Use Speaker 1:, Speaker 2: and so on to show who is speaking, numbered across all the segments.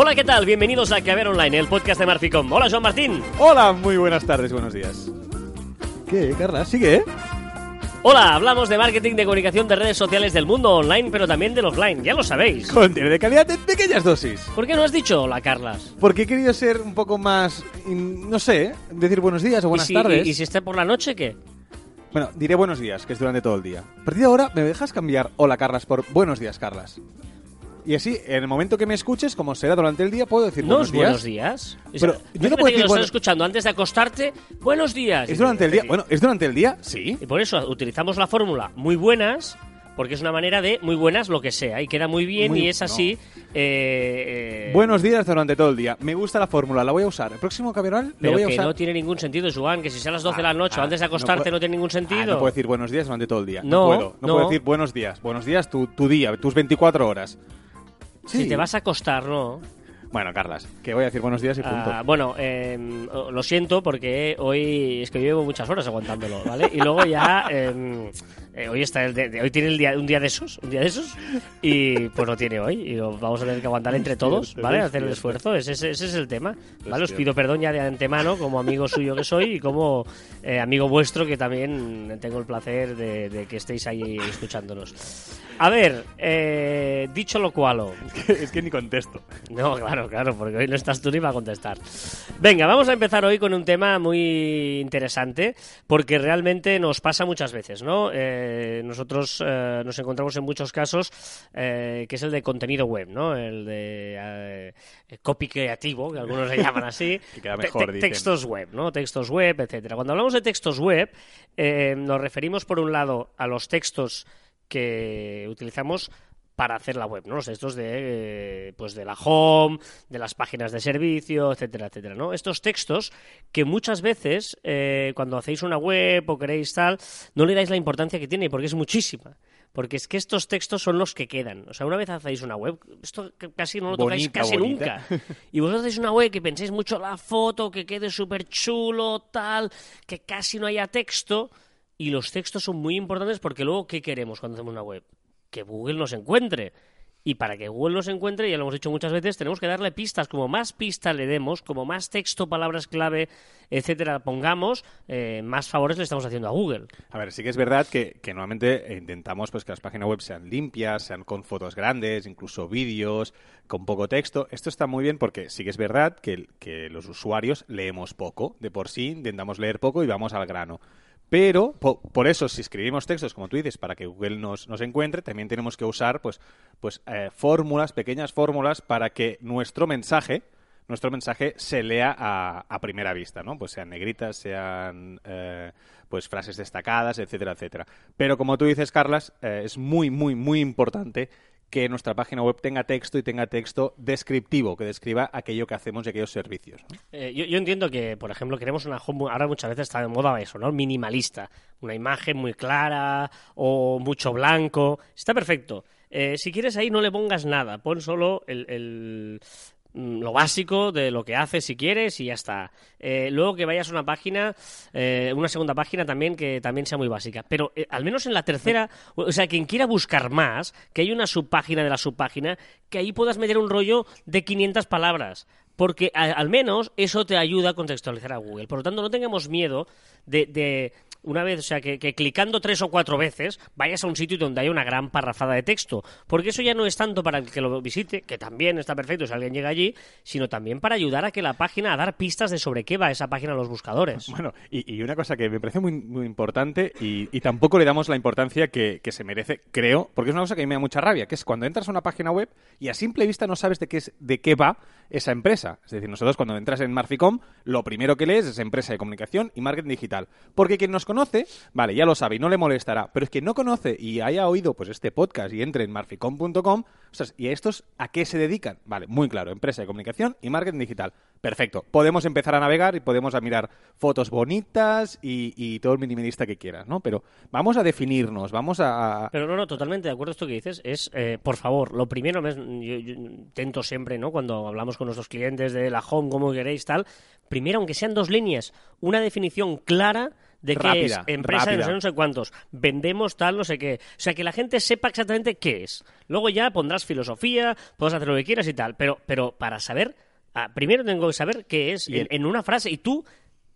Speaker 1: Hola, ¿qué tal? Bienvenidos a Caber Online, el podcast de Marficom. Hola, Joan Martín.
Speaker 2: Hola, muy buenas tardes, buenos días. ¿Qué, Carla? ¿Sigue, eh?
Speaker 1: Hola, hablamos de marketing de comunicación de redes sociales del mundo online, pero también del offline, ya lo sabéis.
Speaker 2: Contiene de calidad en pequeñas dosis.
Speaker 1: ¿Por qué no has dicho hola, Carlas?
Speaker 2: Porque he querido ser un poco más, in- no sé, decir buenos días o buenas
Speaker 1: ¿Y si,
Speaker 2: tardes.
Speaker 1: y- y si está por la noche, qué?
Speaker 2: Bueno, diré buenos días, que es durante todo el día. A partir de ahora, ¿me dejas cambiar hola, Carlas, por buenos días, Carlas? Y así, en el momento que me escuches, como será durante el día, puedo decir
Speaker 1: ¿No
Speaker 2: buenos días.
Speaker 1: buenos días?
Speaker 2: Pero yo no puedo decir bueno-
Speaker 1: escuchando antes de acostarte. Buenos días.
Speaker 2: ¿Es durante el día? Bueno, ¿es durante el día? Sí.
Speaker 1: Y por eso utilizamos la fórmula muy buenas, porque es una manera de muy buenas lo que sea, y queda muy bien
Speaker 2: Muy-
Speaker 1: y es así. eh, eh,
Speaker 2: Buenos días durante todo el día. Me gusta la fórmula, la voy a usar. El próximo caberal lo voy a
Speaker 1: que
Speaker 2: usar.
Speaker 1: no tiene ningún sentido, Joan, que si sea a las 12 de la noche o
Speaker 2: Ah,
Speaker 1: antes de acostarte no,
Speaker 2: puedo-
Speaker 1: tiene ningún
Speaker 2: Ah,
Speaker 1: sentido.
Speaker 2: no puedo decir buenos días durante todo el día.
Speaker 1: No,
Speaker 2: No, puedo. No,
Speaker 1: no.
Speaker 2: puedo decir buenos días. Buenos días tu, tu día, tus 24 horas.
Speaker 1: Si te vas a acostar, no.
Speaker 2: Bueno, Carlas, que voy a decir buenos días y punto.
Speaker 1: Ah, bueno, eh, lo siento porque hoy es que yo llevo muchas horas aguantándolo, ¿vale? Y luego ya eh, eh, hoy está el de- de- hoy tiene el día, un día de esos, un día de esos y pues lo tiene hoy y lo vamos a tener que aguantar entre todos, ¿vale? Hacer el esfuerzo, ese, ese- es el tema, ¿vale? Os pido perdón ya de antemano como amigo suyo que soy y como eh, amigo vuestro que también tengo el placer de, de que estéis ahí escuchándonos. A ver, eh, dicho lo cual,
Speaker 2: es que ni contesto.
Speaker 1: no, claro, claro, porque hoy no estás tú ni para contestar. Venga, vamos a empezar hoy con un tema muy interesante, porque realmente nos pasa muchas veces, ¿no? Eh, nosotros eh, nos encontramos en muchos casos, eh, que es el de contenido web, ¿no? El de eh, copy creativo, que algunos le llaman así.
Speaker 2: Que queda
Speaker 1: Te-
Speaker 2: mejor,
Speaker 1: te-
Speaker 2: dicen.
Speaker 1: textos web, ¿no? Textos web, etcétera. Cuando hablamos de textos web, nos referimos, por un lado, a los textos que utilizamos para hacer la web, ¿no? Los textos de, eh, pues de la home, de las páginas de servicio, etcétera, etcétera, ¿no? Estos textos que muchas veces, eh, cuando hacéis una web o queréis tal, no le dais la importancia que tiene, porque es muchísima. Porque es que estos textos son los que quedan. O sea, una vez hacéis una web, esto casi no lo tocáis
Speaker 2: Bonita,
Speaker 1: casi
Speaker 2: bonita.
Speaker 1: nunca. Y vosotros hacéis una web que penséis mucho la foto, que quede súper chulo, tal, que casi no haya texto. Y los textos son muy importantes porque luego, ¿qué queremos cuando hacemos una web? Que Google nos encuentre. Y para que Google nos encuentre, ya lo hemos dicho muchas veces, tenemos que darle pistas. Como más pistas le demos, como más texto, palabras clave, etcétera, pongamos, eh, más favores le estamos haciendo a Google.
Speaker 2: A ver, sí que es verdad que, que normalmente eh, intentamos pues que las páginas web sean limpias, sean con fotos grandes, incluso vídeos, con poco texto. Esto está muy bien porque sí que es verdad que, que los usuarios leemos poco. De por sí intentamos leer poco y vamos al grano. Pero po- por eso, si escribimos textos, como tú dices, para que Google nos, nos encuentre, también tenemos que usar pues, pues eh, fórmulas, pequeñas fórmulas, para que nuestro mensaje, nuestro mensaje se lea a, a primera vista, ¿no? Pues sean negritas, sean eh, pues frases destacadas, etcétera, etcétera. Pero como tú dices, Carlas, eh, es muy, muy, muy importante que nuestra página web tenga texto y tenga texto descriptivo, que describa aquello que hacemos y aquellos servicios.
Speaker 1: Eh, yo, yo entiendo que, por ejemplo, queremos una home, ahora muchas veces está de moda eso, ¿no? Minimalista. Una imagen muy clara o mucho blanco. Está perfecto. Eh, si quieres ahí no le pongas nada, pon solo el, el- lo básico de lo que haces si quieres y ya está. Eh, luego que vayas a una página, eh, una segunda página también que también sea muy básica. Pero eh, al menos en la tercera, o sea, quien quiera buscar más, que hay una subpágina de la subpágina, que ahí puedas meter un rollo de 500 palabras. Porque al menos eso te ayuda a contextualizar a Google. Por lo tanto, no tengamos miedo de, de una vez, o sea, que, clicando tres o cuatro veces vayas a un sitio donde haya una gran parrafada de texto. Porque eso ya no es tanto para el que lo visite, que también está perfecto si alguien llega allí, sino también para ayudar a que la página, a dar pistas de sobre qué va esa página a los buscadores.
Speaker 2: Bueno, y, una cosa que me parece muy, importante y, y tampoco le damos la importancia que, que se merece, creo, porque es una cosa que a mí me da mucha rabia, que es cuando entras a una página web y a simple vista no sabes de qué, es, de qué va esa empresa. Es decir, nosotros cuando entras en Marficom, lo primero que lees es empresa de comunicación y marketing digital. Porque quien nos conoce, vale, ya lo sabe y no le molestará, pero es que no conoce y haya oído pues este podcast y entre en marficom.com, ¿y a estos a qué se dedican? Vale, muy claro, empresa de comunicación y marketing digital. Perfecto, podemos empezar a navegar y podemos a mirar fotos bonitas y, y todo el minimalista que quieras, ¿no? Pero vamos a definirnos, vamos a...
Speaker 1: Pero no, no, totalmente de acuerdo esto que dices. Es, eh, por favor, lo primero, me- yo, yo intento siempre, ¿no? Cuando hablamos con nuestros clientes de la home, como queréis, tal, primero, aunque sean dos líneas, una definición clara de qué
Speaker 2: Rápida,
Speaker 1: es, empresa de no
Speaker 2: rápida.
Speaker 1: sé, no sé cuántos, vendemos tal, no sé qué. O sea, que la gente sepa exactamente qué es. Luego ya pondrás filosofía, puedes hacer lo que quieras y tal, pero, pero para saber, ah, primero tengo que saber qué es en, en una frase y tú,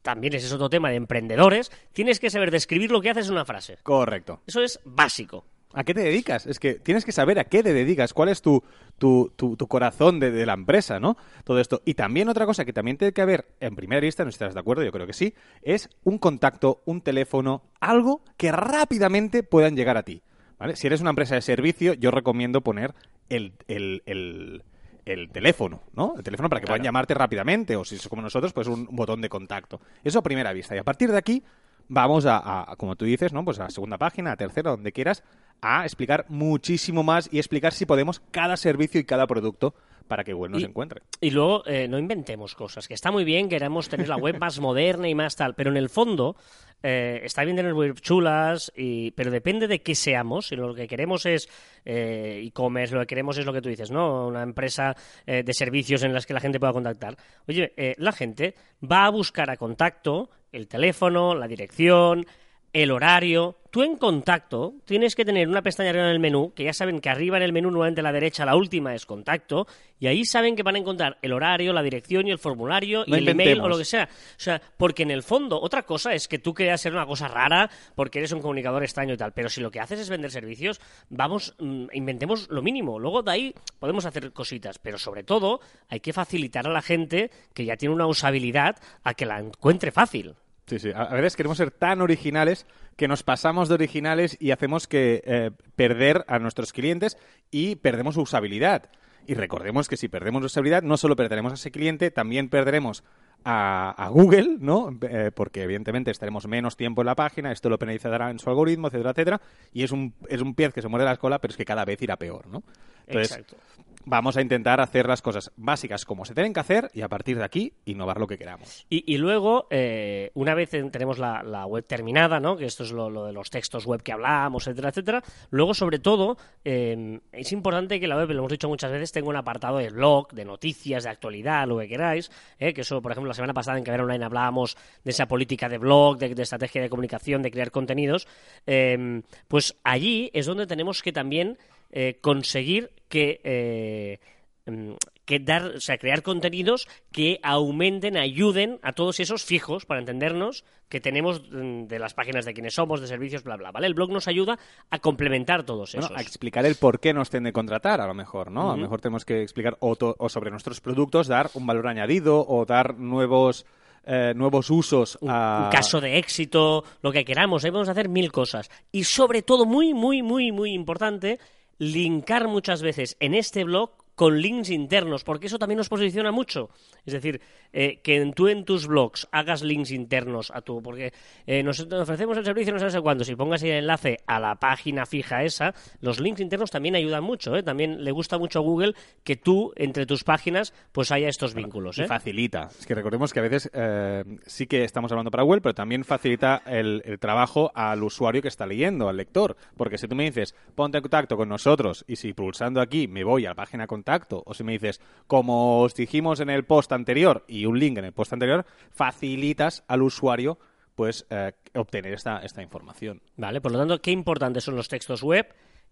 Speaker 1: también ese es otro tema de emprendedores, tienes que saber describir lo que haces en una frase.
Speaker 2: Correcto.
Speaker 1: Eso es básico.
Speaker 2: ¿A qué te dedicas? Es que tienes que saber a qué te dedicas, cuál es tu, tu, tu, tu corazón de, de la empresa, ¿no? Todo esto. Y también otra cosa que también tiene que haber, en primera vista, no estás de acuerdo, yo creo que sí, es un contacto, un teléfono, algo que rápidamente puedan llegar a ti. ¿vale? Si eres una empresa de servicio, yo recomiendo poner el, el, el, el teléfono, ¿no? El teléfono para que puedan llamarte rápidamente, o si es como nosotros, pues un botón de contacto. Eso a primera vista. Y a partir de aquí, vamos a, a- como tú dices, ¿no? Pues a la segunda página, a tercera, donde quieras, a explicar muchísimo más y explicar si podemos cada servicio y cada producto para que Google nos
Speaker 1: Y-
Speaker 2: encuentre.
Speaker 1: Y luego eh, no inventemos cosas, que está muy bien, queremos tener la web más moderna y más tal, pero en el fondo eh, está bien tener web chulas, y, pero depende de qué seamos. Si lo que queremos es eh, e-commerce, lo que queremos es lo que tú dices, ¿no? Una empresa eh, de servicios en las que la gente pueda contactar. Oye, eh, la gente va a buscar a contacto el teléfono, la dirección, el horario. Tú en contacto tienes que tener una pestaña arriba en el menú, que ya saben que arriba en el menú, nuevamente a la derecha, la última es contacto, y ahí saben que van a encontrar el horario, la dirección y el formulario
Speaker 2: No
Speaker 1: y el email o lo que sea. O sea, porque en el fondo, otra cosa es que tú quieras ser una cosa rara porque eres un comunicador extraño y tal, pero si lo que haces es vender servicios, vamos, mm, inventemos lo mínimo. Luego de ahí podemos hacer cositas, pero sobre todo hay que facilitar a la gente que ya tiene una usabilidad a que la encuentre fácil.
Speaker 2: Sí, sí. A veces queremos ser tan originales que nos pasamos de originales y hacemos que eh, perder a nuestros clientes y perdemos usabilidad. Y recordemos que si perdemos usabilidad, no solo perderemos a ese cliente, también perderemos a, a Google, ¿no? Eh, porque evidentemente estaremos menos tiempo en la página, esto lo penalizará en su algoritmo, etcétera, etcétera. Y es un, es un pez que se muerde la cola, pero es que cada vez irá peor, ¿no? Entonces,
Speaker 1: Exacto.
Speaker 2: Vamos a intentar hacer las cosas básicas como se tienen que hacer y a partir de aquí innovar lo que queramos.
Speaker 1: Y, luego, eh, una vez en- tenemos la, web terminada, ¿no? que esto es lo, de los textos web que hablamos, etcétera, etcétera, luego, sobre todo, eh, es importante que la web, lo hemos dicho muchas veces, tenga un apartado de blog, de noticias, de actualidad, lo que queráis, ¿eh? que eso, por ejemplo, la semana pasada en Caber Online hablábamos de esa política de blog, de, de estrategia de comunicación, de crear contenidos, eh, pues allí es donde tenemos que también eh, conseguir que... eh, mm, que dar, o sea, crear contenidos que aumenten, ayuden a todos esos fijos, para entendernos, que tenemos mm, de las páginas de quienes somos, de servicios, bla, bla, ¿vale? El blog nos ayuda a complementar todos
Speaker 2: Bueno,
Speaker 1: esos.
Speaker 2: a explicar el por qué nos tienen de contratar, a lo mejor, ¿no? A lo mejor tenemos que explicar o, o sobre nuestros productos, dar un valor añadido o dar nuevos, eh, nuevos usos
Speaker 1: un caso de éxito, lo que queramos, ahí podemos hacer mil cosas. Y sobre todo, muy, muy, muy, muy importante, linkar muchas veces en este blog con links internos, porque eso también nos posiciona mucho. Es decir, eh, que en- tú en tus blogs hagas links internos a tu... Porque eh, nosotros ofrecemos el servicio no sé, no sé cuándo. Si pongas el enlace a la página fija esa, los links internos también ayudan mucho. ¿eh? También le gusta mucho a Google que tú, entre tus páginas, pues haya estos vínculos.
Speaker 2: Y
Speaker 1: ¿eh?
Speaker 2: facilita. Es que recordemos que a veces eh, sí que estamos hablando para Google, pero también facilita el, el trabajo al usuario que está leyendo, al lector. Porque si tú me dices, ponte en contacto con nosotros, y si pulsando aquí me voy a la página contacto, o si me dices, como os dijimos en el post anterior, y un link en el post anterior, facilitas al usuario pues eh, obtener esta, esta información.
Speaker 1: Vale, por lo tanto, qué importantes son los textos web.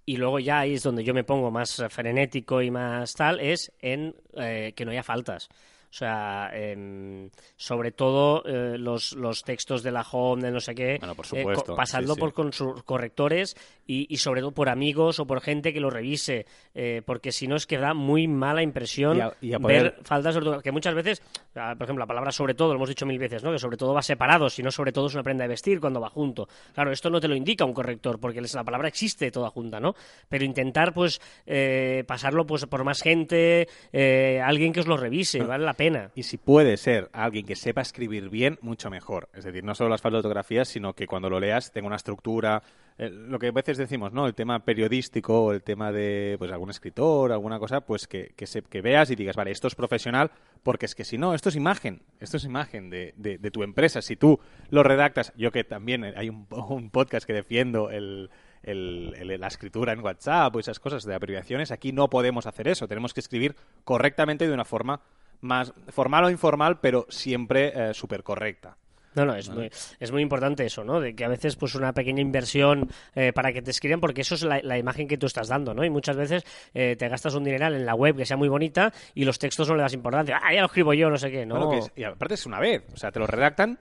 Speaker 1: Y luego ya ahí es donde yo me pongo más frenético y más tal, es en eh, que no haya faltas. O sea, em, sobre todo eh, los, los textos de la home, de no sé qué,
Speaker 2: Bueno, por
Speaker 1: eh,
Speaker 2: supuesto,
Speaker 1: co- pasando
Speaker 2: sí, sí.
Speaker 1: por con sus correctores y, y sobre todo por amigos o por gente que lo revise, eh, porque si no es que da muy mala impresión
Speaker 2: Y a- y a poder-
Speaker 1: ver faltas que muchas veces, ah, por ejemplo, la palabra sobre todo, lo hemos dicho mil veces, ¿no? Que sobre todo va separado, si no sobre todo es una prenda de vestir cuando va junto. Claro, esto no te lo indica un corrector, porque la palabra existe toda junta, ¿no? Pero intentar, pues, eh, pasarlo pues por más gente, eh, alguien que os lo revise, vale la
Speaker 2: Y si puede ser alguien que sepa escribir bien, mucho mejor. Es decir, no solo las faltas de ortografía, sino que cuando lo leas tenga una estructura. eh, lo que a veces decimos, ¿no? El tema periodístico el tema de pues algún escritor, alguna cosa, pues que, que, que veas y digas, vale, esto es profesional, porque es que si no, esto es imagen. Esto es imagen de, de- tu empresa. Si tú lo redactas, yo que también hay un, un podcast que defiendo el, el- el- la escritura en WhatsApp o esas cosas de abreviaciones, aquí no podemos hacer eso. Tenemos que escribir correctamente de una forma más formal o informal, pero siempre súper correcta.
Speaker 1: No, no, es, muy, es muy importante eso, ¿no? De que a veces pues una pequeña inversión eh, para que te escriban, porque eso es la, la imagen que tú estás dando, ¿no? Y muchas veces eh, te gastas un dineral en la web que sea muy bonita y los textos no le das importancia. Ah, ya lo escribo yo, no sé qué, ¿no?
Speaker 2: Bueno, que es- y aparte es una vez, o sea, te lo redactan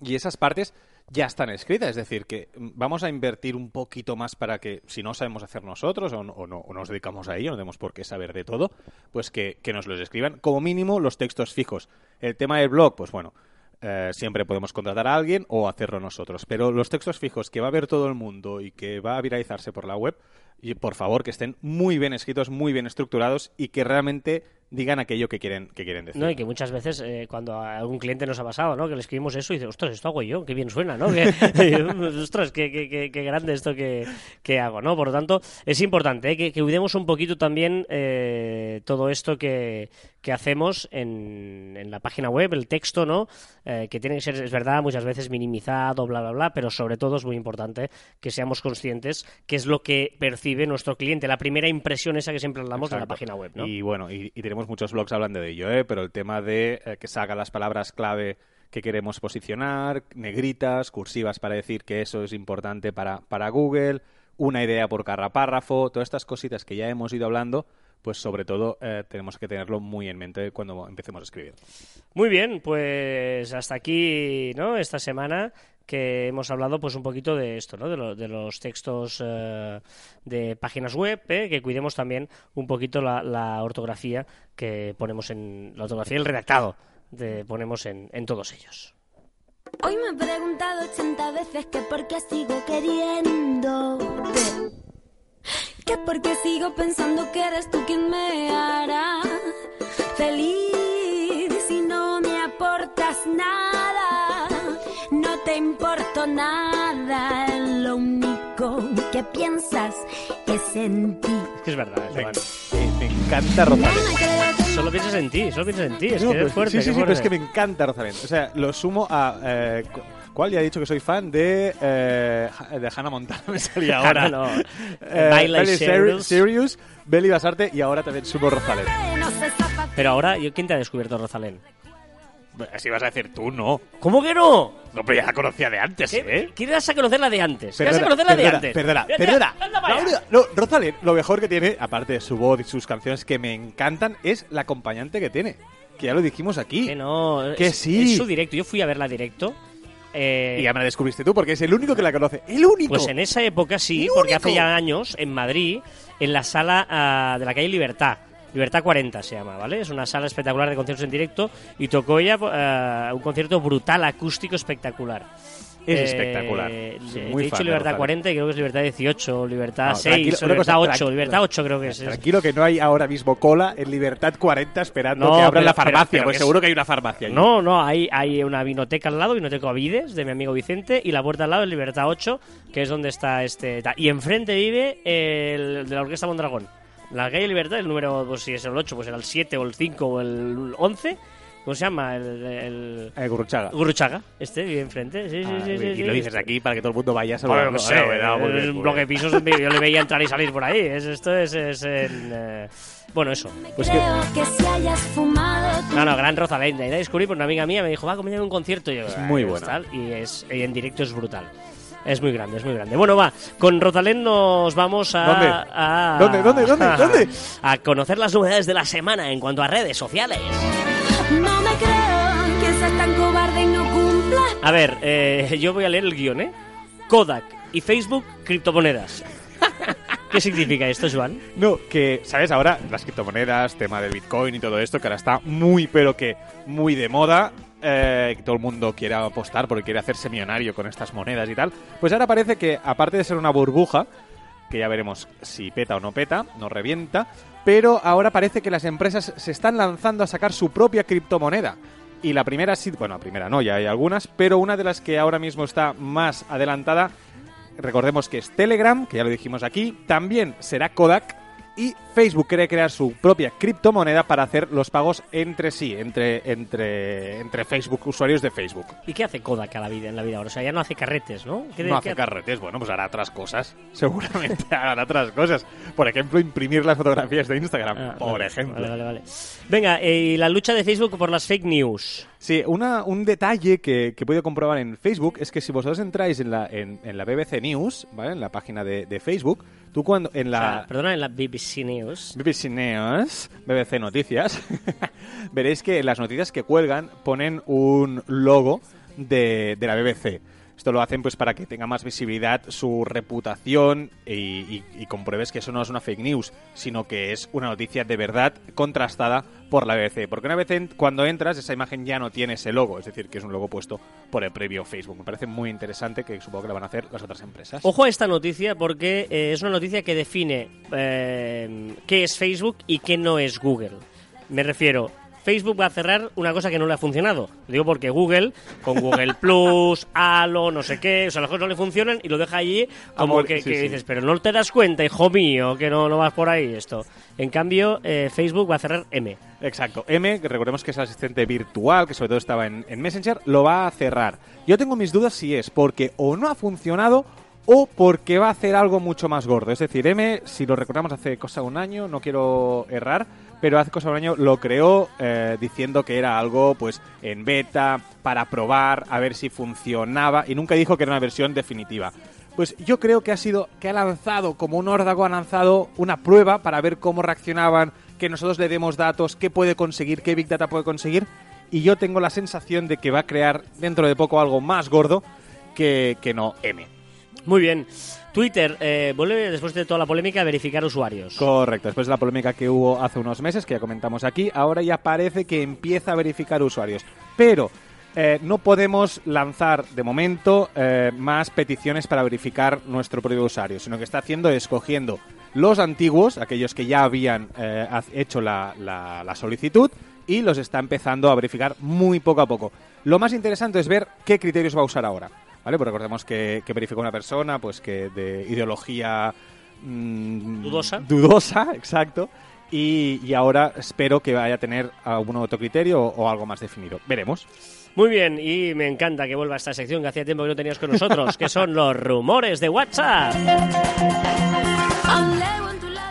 Speaker 2: y esas partes ya están escritas, es decir, que mm, vamos a invertir un poquito más para que, si no sabemos hacer nosotros o no, o no- o no nos dedicamos a ello, no tenemos por qué saber de todo, pues que, que nos los escriban, como mínimo los textos fijos. El tema del blog, pues bueno, eh, siempre podemos contratar a alguien o hacerlo nosotros, pero los textos fijos que va a ver todo el mundo y que va a viralizarse por la web, y por favor que estén muy bien escritos, muy bien estructurados y que realmente digan aquello que quieren, que quieren decir.
Speaker 1: No, y que muchas veces eh, cuando a algún cliente nos ha pasado, ¿no? Que le escribimos eso y dice, ostras, esto hago yo, qué bien suena, ¿no? Que, ostras, qué, qué, qué- qué grande esto que, que hago, ¿no? Por lo tanto, es importante ¿eh? que, que cuidemos un poquito también eh, todo esto que, que hacemos en, en la página web, el texto, ¿no? Eh, que tiene que ser, es verdad, muchas veces minimizado, bla, bla, bla, pero sobre todo es muy importante que seamos conscientes qué es lo que percibe nuestro cliente, la primera impresión esa que siempre hablamos de la
Speaker 2: Exacto.
Speaker 1: página web, ¿no?
Speaker 2: Y bueno, y, y tenemos muchos blogs hablando de ello, ¿eh? pero el tema de eh, que salgan las palabras clave que queremos posicionar, negritas, cursivas para decir que eso es importante para, para Google, una idea por cada párrafo, todas estas cositas que ya hemos ido hablando, pues sobre todo eh, tenemos que tenerlo muy en mente cuando empecemos a escribir.
Speaker 1: Muy bien, pues hasta aquí, ¿no? Esta semana que hemos hablado pues un poquito de esto, ¿no? De, lo- de los textos eh, de páginas web, ¿eh? que cuidemos también un poquito la, la ortografía que ponemos en la ortografía el redactado que ponemos en, en todos ellos.
Speaker 3: Hoy me he preguntado 80 veces que por qué sigo queriéndote. Que por qué sigo pensando que eres tú quien me hará feliz si no me aportas nada. No te importo nada, lo único que piensas es en ti.
Speaker 1: Es que es verdad,
Speaker 2: Me,
Speaker 1: Joan.
Speaker 2: me- me encanta Rosalén.
Speaker 1: Solo piensas en ti, solo piensas en ti, es
Speaker 2: No,
Speaker 1: que
Speaker 2: pero-
Speaker 1: es fuerte.
Speaker 2: sí, sí, sí, pero es que me encanta Rosalén. O sea, lo sumo a... Eh, cu- ¿Cuál? Ya he dicho que soy fan de, eh, de Hannah Montana, me salía ahora.
Speaker 1: No.
Speaker 2: Eh,
Speaker 1: Miley Cyrus.
Speaker 2: Belly Basarte y ahora también sumo Rosalén.
Speaker 1: Pero ahora, ¿yo- ¿quién te ha descubierto Rosalén?
Speaker 2: Así vas a decir tú, no.
Speaker 1: ¿Cómo que no?
Speaker 2: No, pero ya la conocía de antes,
Speaker 1: ¿Qué?
Speaker 2: ¿eh?
Speaker 1: ¿Quieres a conocerla de antes? ¿Quieres a conocerla de antes?
Speaker 2: Perdona,
Speaker 1: Mira,
Speaker 2: perdona.
Speaker 1: mira, anda para
Speaker 2: La
Speaker 1: allá.
Speaker 2: única- no, Rosalén, lo mejor que tiene, aparte de su voz y sus canciones que me encantan, es la acompañante que tiene. Que ya lo dijimos aquí.
Speaker 1: Que no,
Speaker 2: Que
Speaker 1: es,
Speaker 2: sí.
Speaker 1: es su directo. Yo fui a verla directo. eh,
Speaker 2: Y ya me la descubriste tú, porque es el único que la conoce. ¡El único!
Speaker 1: pues en esa época sí,
Speaker 2: ¡El
Speaker 1: porque
Speaker 2: único!
Speaker 1: hace ya años, en Madrid, en la sala ah, de la calle Libertad. Libertad 40 se llama, ¿vale? Es una sala espectacular de conciertos en directo y tocó ella ah, un concierto brutal, acústico, espectacular.
Speaker 2: Es
Speaker 1: Eh,
Speaker 2: espectacular.
Speaker 1: te
Speaker 2: muy
Speaker 1: he dicho
Speaker 2: fan
Speaker 1: Libertad
Speaker 2: Rosalén.
Speaker 1: 40 y creo que es Libertad 18, Libertad
Speaker 2: No,
Speaker 1: 6,
Speaker 2: tranquilo,
Speaker 1: o Libertad
Speaker 2: cosa,
Speaker 1: 8,
Speaker 2: tranqui-
Speaker 1: Libertad 8 creo que es.
Speaker 2: Tranquilo que no hay ahora mismo cola en Libertad 40 esperando
Speaker 1: No,
Speaker 2: que abran la farmacia.
Speaker 1: pero- pero
Speaker 2: pues
Speaker 1: que
Speaker 2: seguro
Speaker 1: es-
Speaker 2: que hay una farmacia. allí.
Speaker 1: No, no, hay, hay una vinoteca al lado, vinoteca Avides, de mi amigo Vicente, y la puerta al lado es Libertad 8, que es donde está este... Y enfrente vive el de la Orquesta Mondragón. La calle Libertad, el número, pues si es el 8, pues era el 7 o el 5 o el 11. ¿Cómo se llama? El... el...
Speaker 2: Eh, Gurruchaga.
Speaker 1: Gurruchaga, este vive enfrente. Sí, sí,
Speaker 2: Ah,
Speaker 1: sí, sí,
Speaker 2: y
Speaker 1: sí.
Speaker 2: lo dices aquí para que todo el mundo vaya a
Speaker 1: Bueno,
Speaker 2: saludarlo.
Speaker 1: no sé,
Speaker 2: Bueno, bueno, muy bien,
Speaker 1: es un bloque de
Speaker 2: bien.
Speaker 1: pisos, yo le veía entrar y salir por ahí. Es, esto es, es en, eh, Bueno, eso.
Speaker 2: Pues que-
Speaker 3: creo que si hayas fumado
Speaker 1: No, no, gran Rosalén. La descubrí por una amiga mía me dijo, va, a un concierto. Y yo,
Speaker 2: Es
Speaker 1: "Ah,
Speaker 2: muy
Speaker 1: tal", y, es, y en directo es brutal. Es muy grande, es muy grande. Bueno, va, con Rosalén nos vamos a...
Speaker 2: ¿Dónde?
Speaker 1: a-
Speaker 2: ¿Dónde, dónde, dónde, dónde?
Speaker 1: A conocer las novedades de la semana en cuanto a redes sociales.
Speaker 3: No me creo que seas tan cobarde y no cumpla.
Speaker 1: A ver, eh, yo voy a leer el guion, ¿eh? Kodak y Facebook, criptomonedas. ¿Qué significa esto, Joan?
Speaker 2: No, que, ¿sabes? Ahora las criptomonedas, tema del Bitcoin y todo esto, que ahora está muy, pero que muy de moda. Eh, todo el mundo quiere apostar porque quiere hacerse millonario con estas monedas y tal. Pues ahora parece que, aparte de ser una burbuja, que ya veremos si peta o no peta, no revienta, pero ahora parece que las empresas se están lanzando a sacar su propia criptomoneda. Y la primera sí, bueno, la primera no, ya hay algunas, pero una de las que ahora mismo está más adelantada, recordemos que es Telegram, que ya lo dijimos aquí, también será Kodak, y Facebook quiere crear su propia criptomoneda para hacer los pagos entre sí, entre, entre, entre Facebook, usuarios de Facebook.
Speaker 1: ¿Y qué hace Kodak a la vida, en la vida ahora? O sea, ya no hace carretes, ¿no? ¿Qué-
Speaker 2: No
Speaker 1: qué
Speaker 2: hace carretes, bueno, pues hará otras cosas. Seguramente hará otras cosas. Por ejemplo, imprimir las fotografías de Instagram,
Speaker 1: Ah,
Speaker 2: por
Speaker 1: vale,
Speaker 2: ejemplo.
Speaker 1: Vale, vale, vale. Venga, eh, y la lucha de Facebook por las fake news.
Speaker 2: Sí, una, un detalle que, que he podido comprobar en Facebook es que si vosotros entráis en la, en, en la BBC News, ¿vale? En la página de, de Facebook, tú cuando en
Speaker 1: O
Speaker 2: la...
Speaker 1: sea, perdona, en la BBC News.
Speaker 2: BBC News, BBC Noticias, veréis que en las noticias que cuelgan ponen un logo de, de la BBC. Esto lo hacen pues para que tenga más visibilidad su reputación y, compruebes que eso no es una fake news, sino que es una noticia de verdad contrastada por la BBC. Porque una vez cuando entras, esa imagen ya no tiene ese logo, es decir, que es un logo puesto por el previo Facebook. Me parece muy interesante que supongo que lo van a hacer las otras empresas.
Speaker 1: Ojo a esta noticia porque eh, es una noticia que define eh, qué es Facebook y qué no es Google. Me refiero, Facebook va a cerrar una cosa que no le ha funcionado. Lo digo porque Google, con Google Plus, Halo, no sé qué, o sea, las cosas no le funcionan y lo deja allí como
Speaker 2: Amor,
Speaker 1: que,
Speaker 2: sí,
Speaker 1: que
Speaker 2: sí.
Speaker 1: dices, pero no te das cuenta, hijo mío, que no, no vas por ahí esto. En cambio, eh, Facebook va a cerrar M.
Speaker 2: Exacto. M, que recordemos que es el asistente virtual, que sobre todo estaba en, en Messenger, lo va a cerrar. Yo tengo mis dudas si es porque o no ha funcionado o porque va a hacer algo mucho más gordo. Es decir, M, si lo recordamos hace cosa de un año, no quiero errar, pero hace cosa de un año lo creó eh, diciendo que era algo pues en beta, para probar, a ver si funcionaba, y nunca dijo que era una versión definitiva. Pues yo creo que ha sido que ha lanzado como un órdago, ha lanzado una prueba para ver cómo reaccionaban, que nosotros le demos datos, qué puede conseguir, qué Big Data puede conseguir. Y yo tengo la sensación de que va a crear dentro de poco algo más gordo que, que no M.
Speaker 1: Muy bien. Twitter eh, vuelve, después de toda la polémica, a verificar usuarios.
Speaker 2: Correcto, después de la polémica que hubo hace unos meses, que ya comentamos aquí, ahora ya parece que empieza a verificar usuarios. Pero eh, no podemos lanzar de momento eh, más peticiones para verificar nuestro propio usuario, sino que está haciendo es cogiendo los antiguos, aquellos que ya habían hecho la solicitud, y los está empezando a verificar muy poco a poco. Lo más interesante es ver qué criterios va a usar ahora. ¿Vale? Pues recordemos que, que verificó una persona pues que de ideología mm,
Speaker 1: Dudosa.
Speaker 2: Dudosa, exacto. Y, y ahora espero que vaya a tener algún otro criterio o, o algo más definido. Veremos.
Speaker 1: Muy bien, y me encanta que vuelva esta sección que hacía tiempo que no tenías con nosotros, que son los rumores de WhatsApp.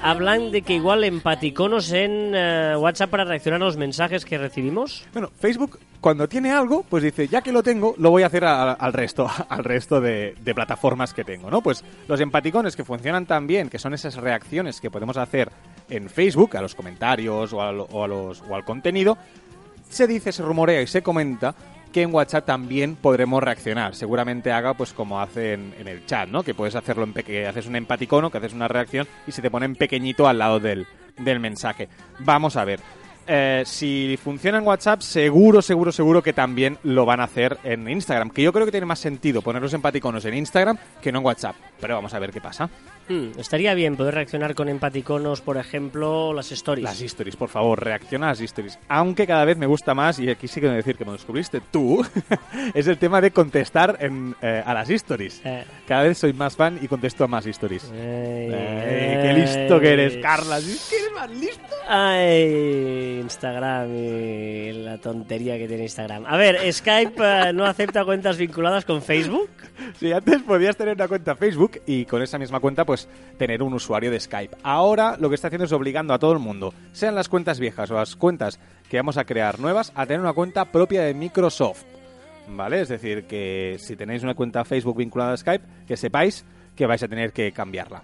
Speaker 1: Hablan de que igual empaticonos en eh, WhatsApp para reaccionar a los mensajes que recibimos.
Speaker 2: Bueno, Facebook cuando tiene algo, pues dice, ya que lo tengo, lo voy a hacer al resto, al resto de, plataformas que tengo, ¿no? Pues los empaticones que funcionan tan bien, que son esas reacciones que podemos hacer en Facebook, a los comentarios o a los, o al contenido, se dice, se rumorea y se comenta que en WhatsApp también podremos reaccionar. Seguramente haga pues como hace en, el chat, ¿no? Que puedes hacerlo en pequeño, haces un empaticono, que haces una reacción y se te pone en pequeñito al lado del, del mensaje. Vamos a ver. Eh, si funciona en WhatsApp, seguro, seguro, seguro que también lo van a hacer en Instagram. Que yo creo que tiene más sentido poner los empaticonos en Instagram que no en WhatsApp. Pero vamos a ver qué pasa.
Speaker 1: Hmm, estaría bien poder reaccionar con empaticonos, por ejemplo, las stories.
Speaker 2: Las stories, por favor, reacciona a las stories. Aunque cada vez me gusta más, y aquí sí que decir que me descubriste tú, es el tema de contestar en, eh, a las stories.
Speaker 1: Eh,
Speaker 2: Cada vez soy más fan y contesto a más stories.
Speaker 1: ay,
Speaker 2: Ay, qué listo que eres. Carla. ¿Es que eres más listo?
Speaker 1: Ay, Instagram y la tontería que tiene Instagram. A ver, Skype eh, no acepta cuentas vinculadas con Facebook.
Speaker 2: Sí, antes podías tener una cuenta Facebook y con esa misma cuenta pues tener un usuario de Skype. Ahora lo que está haciendo es obligando a todo el mundo, sean las cuentas viejas o las cuentas que vamos a crear nuevas, a tener una cuenta propia de Microsoft. ¿Vale? Es decir, que si tenéis una cuenta Facebook vinculada a Skype, que sepáis que vais a tener que cambiarla.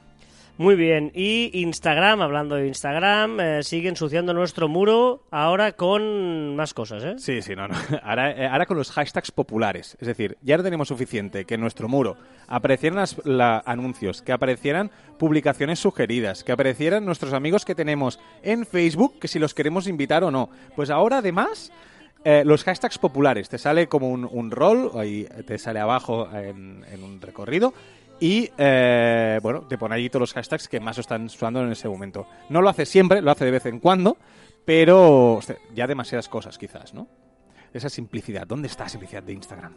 Speaker 1: Muy bien, y Instagram, hablando de Instagram, eh, sigue ensuciando nuestro muro ahora con más cosas, ¿eh?
Speaker 2: Sí, sí, no, no. Ahora, eh, ahora con los hashtags populares. Es decir, ya no tenemos suficiente que en nuestro muro aparecieran las- la- anuncios, que aparecieran publicaciones sugeridas, que aparecieran nuestros amigos que tenemos en Facebook, que si los queremos invitar o no. Pues ahora, además, eh, los hashtags populares. Te sale como un, un rol, ahí te sale abajo en un recorrido. Y, eh, bueno, te pone allí todos los hashtags que más están usando en ese momento. No lo hace siempre, lo hace de vez en cuando, pero hostia, ya demasiadas cosas quizás, ¿no? Esa simplicidad. ¿Dónde está la simplicidad de Instagram?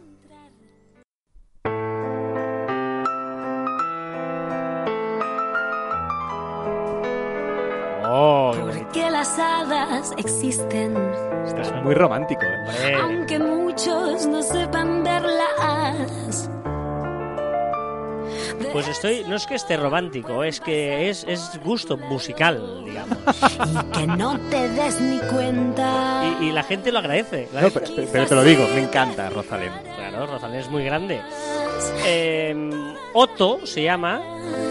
Speaker 3: que las hadas existen.
Speaker 2: Estás muy romántico. ¿eh?
Speaker 3: Aunque muchos no sepan verlas.
Speaker 1: Pues estoy, no es que esté romántico, es que es, es gusto musical, digamos.
Speaker 3: Y que no te des ni cuenta.
Speaker 1: Y, y la gente lo agradece.
Speaker 2: No, pero, pero te lo digo, me encanta Rosalén.
Speaker 1: Claro, Rosalén es muy grande. Eh, Otto se llama,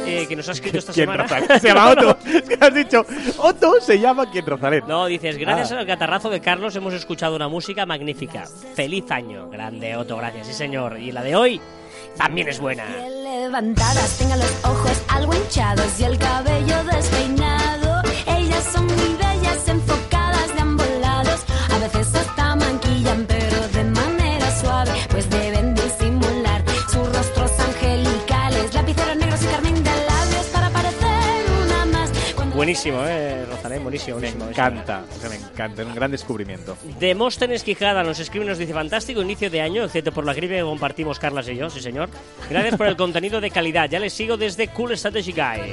Speaker 1: eh, que nos ha escrito esta
Speaker 2: ¿Quién
Speaker 1: semana.
Speaker 2: Rosalén? Se llama Otto. Es que has dicho, Otto se llama quien Rosalén.
Speaker 1: No, dices, gracias
Speaker 2: Ah.
Speaker 1: al catarrazo de Carlos hemos escuchado una música magnífica. Feliz año. Grande, Otto, gracias, sí señor. Y la de hoy también es buena.
Speaker 3: Levantadas, tenga los ojos algo hinchados y el cabello despeinado. Ellas son muy bellas, enfocadas de ambos lados. A veces hasta manquillan, pero de manera suave, pues deben disimular sus rostros angelicales. Lapiceros negros y carmín de labios para parecer una más. Cuando
Speaker 1: Buenísimo, eh, Rosalén, buenísimo,
Speaker 2: Me
Speaker 1: buenísimo.
Speaker 2: encanta, o sea, me encanta, es un gran descubrimiento.
Speaker 1: Demóstenes Quijada nos escribe y nos dice fantástico inicio de año, excepto por la gripe que compartimos Carlas y yo, sí señor. Gracias por el contenido de calidad, ya les sigo desde Cool Strategy Guy.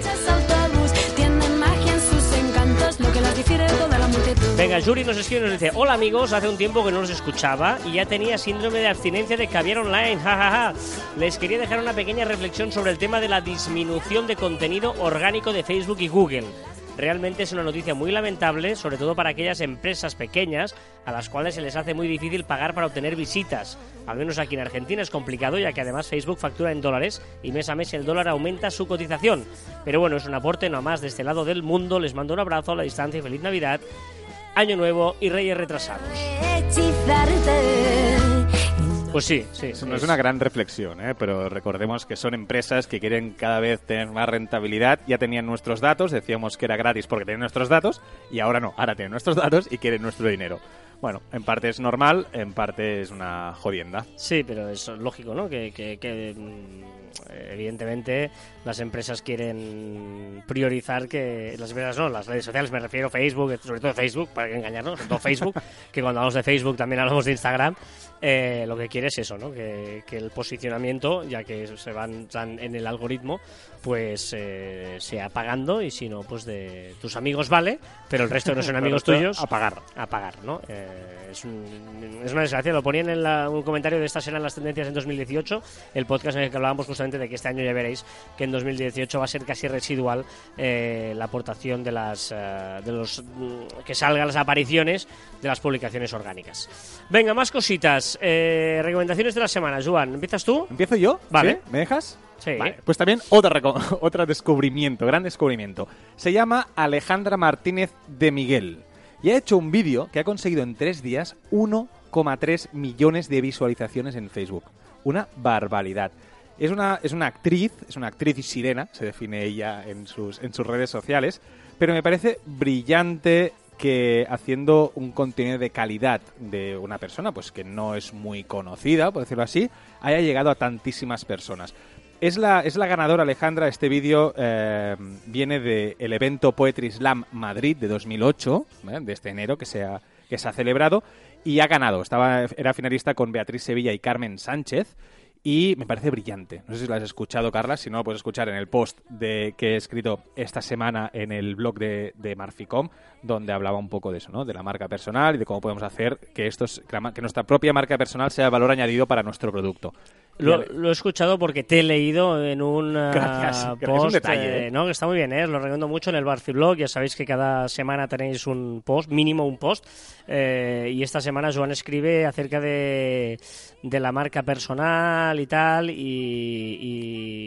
Speaker 1: Venga, Yuri nos escribe y nos dice Hola amigos, hace un tiempo que no los escuchaba y ya tenía síndrome de abstinencia de caviar online, jajaja. Les quería dejar una pequeña reflexión sobre el tema de la disminución de contenido orgánico de Facebook y Google. Realmente es una noticia muy lamentable, sobre todo para aquellas empresas pequeñas a las cuales se les hace muy difícil pagar para obtener visitas. Al menos aquí en Argentina es complicado, ya que además Facebook factura en dólares y mes a mes el dólar aumenta su cotización. Pero bueno, es un aporte no más de este lado del mundo. Les mando un abrazo a la distancia y feliz Navidad. Año Nuevo y Reyes retrasados.
Speaker 3: Hechizarte.
Speaker 1: Pues sí, sí.
Speaker 2: Es, es una gran reflexión, ¿eh? pero recordemos que son empresas que quieren cada vez tener más rentabilidad. Ya tenían nuestros datos, decíamos que era gratis porque tenían nuestros datos, y ahora no, ahora tienen nuestros datos y quieren nuestro dinero. Bueno, en parte es normal, en parte es una jodienda.
Speaker 1: Sí, pero es lógico, ¿no? Que, que- que, mm, evidentemente las empresas quieren priorizar que las empresas no, las redes sociales, me refiero a Facebook, sobre todo Facebook, para que engañarnos, sobre todo Facebook, que cuando hablamos de Facebook también hablamos de Instagram, eh, lo que quiere es eso, ¿no? Que, que el posicionamiento, ya que se van en el algoritmo, pues eh, sea pagando y si no, pues de tus amigos vale, pero el resto no son amigos tuyos
Speaker 2: a pagar.
Speaker 1: a pagar, ¿no? Eh, es, un- es una desgracia. Lo ponían en la- un comentario de estas eran las tendencias en 2018, el podcast en el que hablábamos justamente de que este año ya veréis que en 2018 va a ser casi residual eh, la aportación de las eh, de los mm, que salgan las apariciones de las publicaciones orgánicas. Venga, más cositas. Eh, recomendaciones de la semana, Joan. ¿Empiezas tú?
Speaker 2: ¿Empiezo yo?
Speaker 1: Vale.
Speaker 2: ¿Sí? ¿Me dejas?
Speaker 1: Sí.
Speaker 2: Vale, pues también otra otro descubrimiento, gran descubrimiento. Se llama Alejandra Martínez de Miguel y ha hecho un vídeo que ha conseguido en tres días 1,3 millones de visualizaciones en Facebook. Una barbaridad. Es una, es una actriz, es una actriz y sirena, se define ella en sus, en sus redes sociales, pero me parece brillante que haciendo un contenido de calidad de una persona pues que no es muy conocida, por decirlo así, haya llegado a tantísimas personas. Es la, es la ganadora Alejandra, este vídeo eh, viene del evento Poetry Slam Madrid de 2008, ¿eh? de este enero que se, ha, que se ha celebrado, y ha ganado. Estaba, era finalista con Beatriz Sevilla y Carmen Sánchez, y me parece brillante. No sé si lo has escuchado, Carla. Si no, lo puedes escuchar en el post de que he escrito esta semana en el blog de, de Marficom, donde hablaba un poco de eso, ¿no? De la marca personal y de cómo podemos hacer que, esto que nuestra propia marca personal sea valor añadido para nuestro producto.
Speaker 1: Lo, he escuchado porque te he leído en un ah,
Speaker 2: Gracias, gracias. Es un
Speaker 1: post.
Speaker 2: detalle, ¿eh?
Speaker 1: no, que está muy bien, ¿eh? lo recomiendo mucho en el Barci Blog. Ya sabéis que cada semana tenéis un post, mínimo un post. eh, y esta semana Joan escribe acerca de, de la marca personal y tal. Y.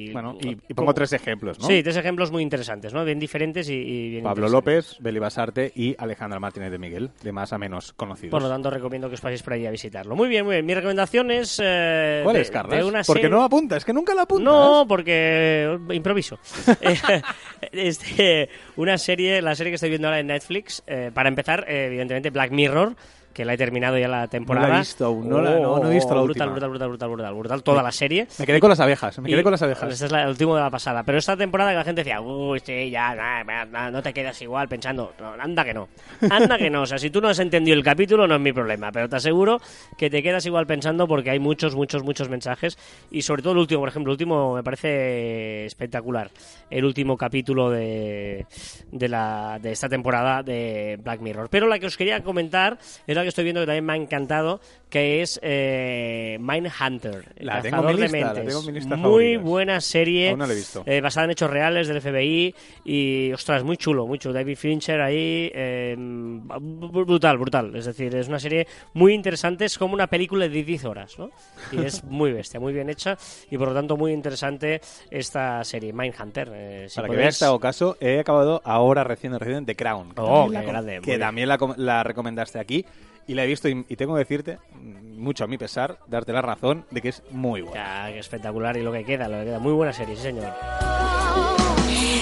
Speaker 1: y-
Speaker 2: Bueno, y, y pongo tres ejemplos, ¿no?
Speaker 1: Sí, tres ejemplos muy interesantes, ¿no? Bien diferentes y, y bien
Speaker 2: Pablo. López, Beli Basarte y Alejandra Martínez de Miguel, de más a menos conocidos.
Speaker 1: Por lo tanto, recomiendo que os paséis por ahí a visitarlo. Muy bien, muy bien. Mi recomendación es. eh,
Speaker 2: ¿Cuál
Speaker 1: de-
Speaker 2: es, Carlos?
Speaker 1: Una
Speaker 2: Porque
Speaker 1: serie-
Speaker 2: no apunta, es que nunca la apuntas.
Speaker 1: No, porque improviso. Eh, este, una serie, la serie que estoy viendo ahora en Netflix, eh, para empezar, eh, evidentemente Black Mirror, que la he terminado ya la temporada.
Speaker 2: No la he visto aún, no la- no- no he visto la
Speaker 1: brutal,
Speaker 2: última.
Speaker 1: brutal, brutal, brutal, brutal, brutal, toda la serie.
Speaker 2: Me quedé con las abejas, me quedé con las abejas.
Speaker 1: Este es la- el último de la pasada. Pero esta temporada que la gente decía, uy, sí, ya, no te quedas igual pensando. No, anda que no. Anda que no. O sea, si tú no has entendido el capítulo, no es mi problema. Pero te aseguro que te quedas igual pensando porque hay muchos, muchos, muchos mensajes. Y sobre todo el último, por ejemplo, el último me parece espectacular. El último capítulo de, de, la, de esta temporada de Black Mirror. Pero la que os quería comentar es que estoy viendo que también me ha encantado, que es eh, Mindhunter. el
Speaker 2: La tengo mi
Speaker 1: de
Speaker 2: la
Speaker 1: mentes.
Speaker 2: tengo en mi lista
Speaker 1: Muy
Speaker 2: favoritas.
Speaker 1: buena serie.
Speaker 2: Aún no la he visto.
Speaker 1: eh, basada en hechos reales del FBI y, ostras, muy chulo, muy chulo. David Fincher ahí, eh, br- brutal, brutal. Es decir, es una serie muy interesante, es como una película de 10 horas, ¿no? Y es muy bestia, muy bien hecha y por lo tanto muy interesante esta serie, Mindhunter. Eh, si
Speaker 2: Para que
Speaker 1: podéis-
Speaker 2: veas, este caso, he acabado ahora recién, recién The Crown. que
Speaker 1: Oh,
Speaker 2: también
Speaker 1: qué
Speaker 2: la
Speaker 1: grande,
Speaker 2: Que
Speaker 1: bien.
Speaker 2: también la, la recomendaste aquí y la he visto y, y tengo que decirte, mm, mucho a mi pesar, darte la razón de que es muy buena.
Speaker 1: Ya, que espectacular y lo que queda, lo que queda. Muy buena serie, sí señor.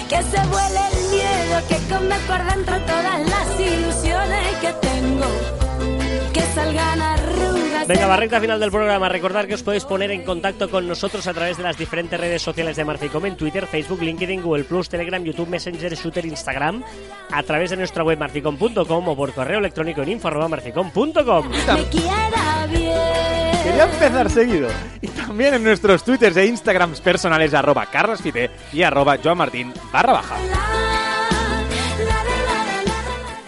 Speaker 3: Que se vuele el miedo que come por dentro todas las ilusiones que tengo. Salgan arrugas.
Speaker 1: Venga, recta final del programa. Recordar que os podéis poner en contacto con nosotros a través de las diferentes redes sociales de Marficom en Twitter, Facebook, LinkedIn, Google Plus, Telegram, YouTube, Messenger, Shooter, Instagram, a través de nuestra web marficom.com o por correo electrónico en info@marficom.com.
Speaker 2: Quería empezar seguido. Y también en nuestros twitters e instagrams personales arroba carlasfite y arroba joanmartin barra baja.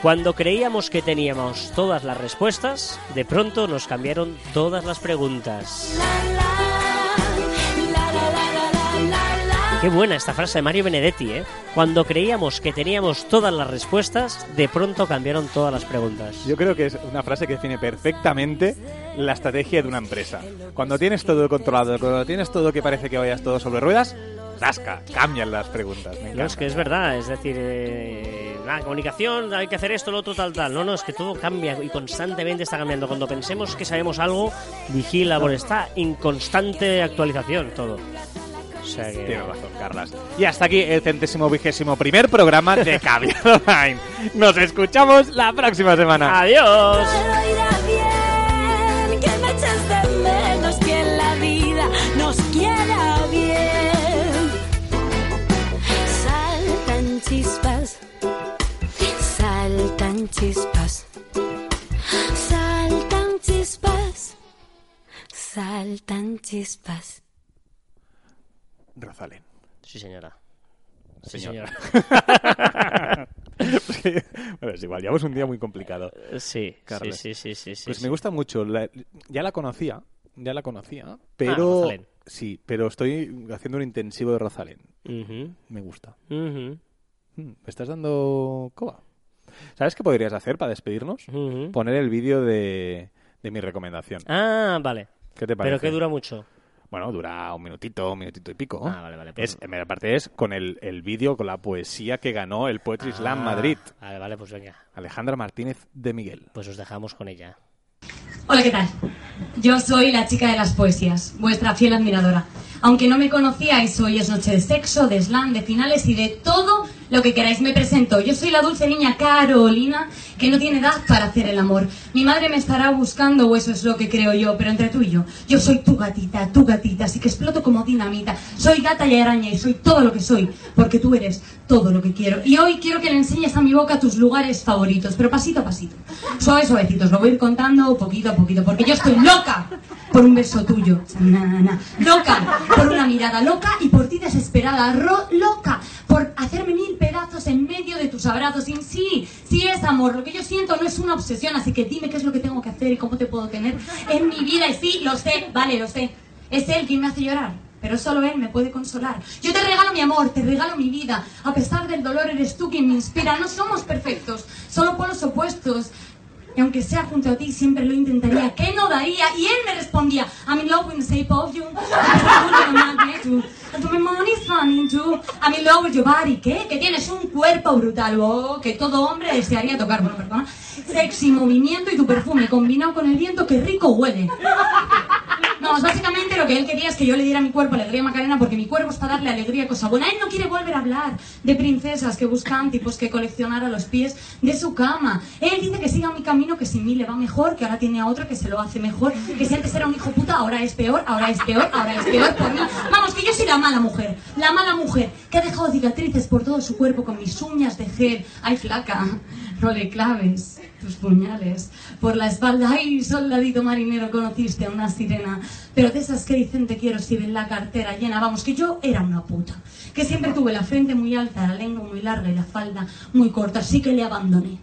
Speaker 1: Cuando creíamos que teníamos todas las respuestas, de pronto nos cambiaron todas las preguntas. Qué buena esta frase de Mario Benedetti, ¿eh? Cuando creíamos que teníamos todas las respuestas, de pronto cambiaron todas las preguntas.
Speaker 2: Yo creo que es una frase que define perfectamente la estrategia de una empresa. Cuando tienes todo controlado, cuando tienes todo que parece que vayas todo sobre ruedas, tasca, cambian las preguntas. Me
Speaker 1: No, es que es verdad, es decir, eh, la comunicación, hay que hacer esto, lo otro, tal, tal. No, no, es que todo cambia y constantemente está cambiando. Cuando pensemos que sabemos algo, vigila, porque está en constante actualización todo. O sea que...
Speaker 2: Tienes razón, Carlas. Y hasta aquí el centésimo vigésimo primer programa de Cambiado Online. Nos escuchamos la próxima semana.
Speaker 1: ¡Adiós!
Speaker 3: Saltan chispas.
Speaker 2: Rosalén.
Speaker 1: Sí, señora. Sí,
Speaker 2: Señor.
Speaker 1: señora.
Speaker 2: bueno, es igual, llevamos un día muy complicado.
Speaker 1: Sí, sí,
Speaker 2: Carles.
Speaker 1: sí, sí, sí, sí,
Speaker 2: Pues
Speaker 1: sí.
Speaker 2: me gusta mucho. la- ya la conocía, ya la conocía,
Speaker 1: Ah,
Speaker 2: pero...
Speaker 1: Rosalén.
Speaker 2: sí, pero estoy haciendo un intensivo de Rosalén.
Speaker 1: Ujú,
Speaker 2: Me gusta. Hmm, ¿Me estás dando coba? ¿Sabes qué podrías hacer para despedirnos? Poner el vídeo de, de mi recomendación.
Speaker 1: Ah, vale.
Speaker 2: ¿Qué te parece?
Speaker 1: Pero que dura mucho.
Speaker 2: Bueno, dura un minutito, un minutito y pico.
Speaker 1: Ah, vale, vale, pues-
Speaker 2: Es, en parte es con el, el vídeo, con la poesía que ganó el Poetry Slam
Speaker 1: Ah,
Speaker 2: Madrid.
Speaker 1: Vale, vale, pues venga.
Speaker 2: Alejandra Martínez de Miguel.
Speaker 1: Pues os dejamos con ella.
Speaker 4: Hola, ¿qué tal? Yo soy la chica de las poesías, vuestra fiel admiradora. Aunque no me conocíais, hoy es noche de sexo, de slam, de finales y de todo lo que queráis. Me presento. Yo soy la dulce niña Carolina, que no tiene edad para hacer el amor. Mi madre me estará buscando, o eso es lo que creo yo, pero entre tú y yo, yo soy tu gatita, tu gatita, así que exploto como dinamita. Soy gata y araña y soy todo lo que soy, porque tú eres todo lo que quiero. Y hoy quiero que le enseñes a mi boca tus lugares favoritos, pero pasito a pasito. Suave, suavecito, os lo voy a ir contando poquito a poquito, porque yo estoy loca por un beso tuyo. Na, na. Loca por una mirada loca y por ti desesperada. Ro- loca por hacerme mil pedazos en medio de tus abrazos. Y sí, sí es amor. Lo que yo siento no es una obsesión, así que dime qué es lo que tengo que hacer y cómo te puedo tener en mi vida. Y sí, lo sé, vale, lo sé. Es él quien me hace llorar. Pero solo él me puede consolar. Yo te regalo mi amor, te regalo mi vida. A pesar del dolor, eres tú quien me inspira. No somos perfectos, solo polos opuestos. Y aunque sea junto a ti, siempre lo intentaría. ¿Qué no daría? Y él me respondía, I'm in love with the shape of you. I'm. And my money's funny too. I'm in love with your body. ¿Qué? Que tienes un cuerpo brutal. Oh, que todo hombre desearía tocar. Bueno, perdona. Sexy movimiento y tu perfume combinado con el viento. ¡Qué rico huele! Vamos, básicamente lo que él quería es que yo le diera a mi cuerpo alegría Macarena porque mi cuerpo es para darle alegría cosa buena. Él no quiere volver a hablar de princesas que buscan tipos que coleccionar a los pies de su cama. Él dice que siga mi camino, que sin mí le va mejor, que ahora tiene a otro que se lo hace mejor, que si antes era un hijo puta, ahora es peor, ahora es peor, ahora es peor por mí. Vamos, que yo soy la mala mujer, la mala mujer que ha dejado cicatrices por todo su cuerpo con mis uñas de gel. Ay, flaca, no claves tus puñales por la espalda. Ay, soldadito marinero, conociste a una sirena. Pero de esas que dicen te quiero si ven la cartera llena. Vamos, que yo era una puta. Que siempre tuve la frente muy alta, la lengua muy larga y la falda muy corta. Así que le abandoné.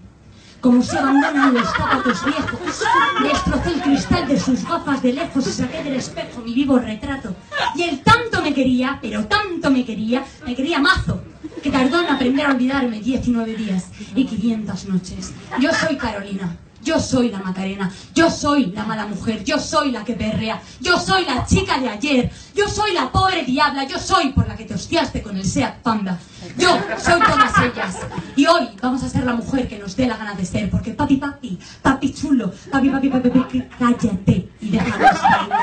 Speaker 4: Como se abandonan los zapatos viejos. Destrocé el cristal de sus gafas de lejos y saqué del espejo mi vivo retrato. Y él tanto me quería, pero tanto me quería, me quería mazo que tardó en aprender a olvidarme 19 días y 500 noches. Yo soy Carolina. Yo soy la Macarena, yo soy la mala mujer, yo soy la que perrea, yo soy la chica de ayer, yo soy la pobre diabla, yo soy por la que te hostiaste con el Seat Panda. Yo soy todas ellas. Y hoy vamos a ser la mujer que nos dé la gana de ser, porque papi, papi, papi chulo, papi, papi, papi, papi cállate y déjanos bailar.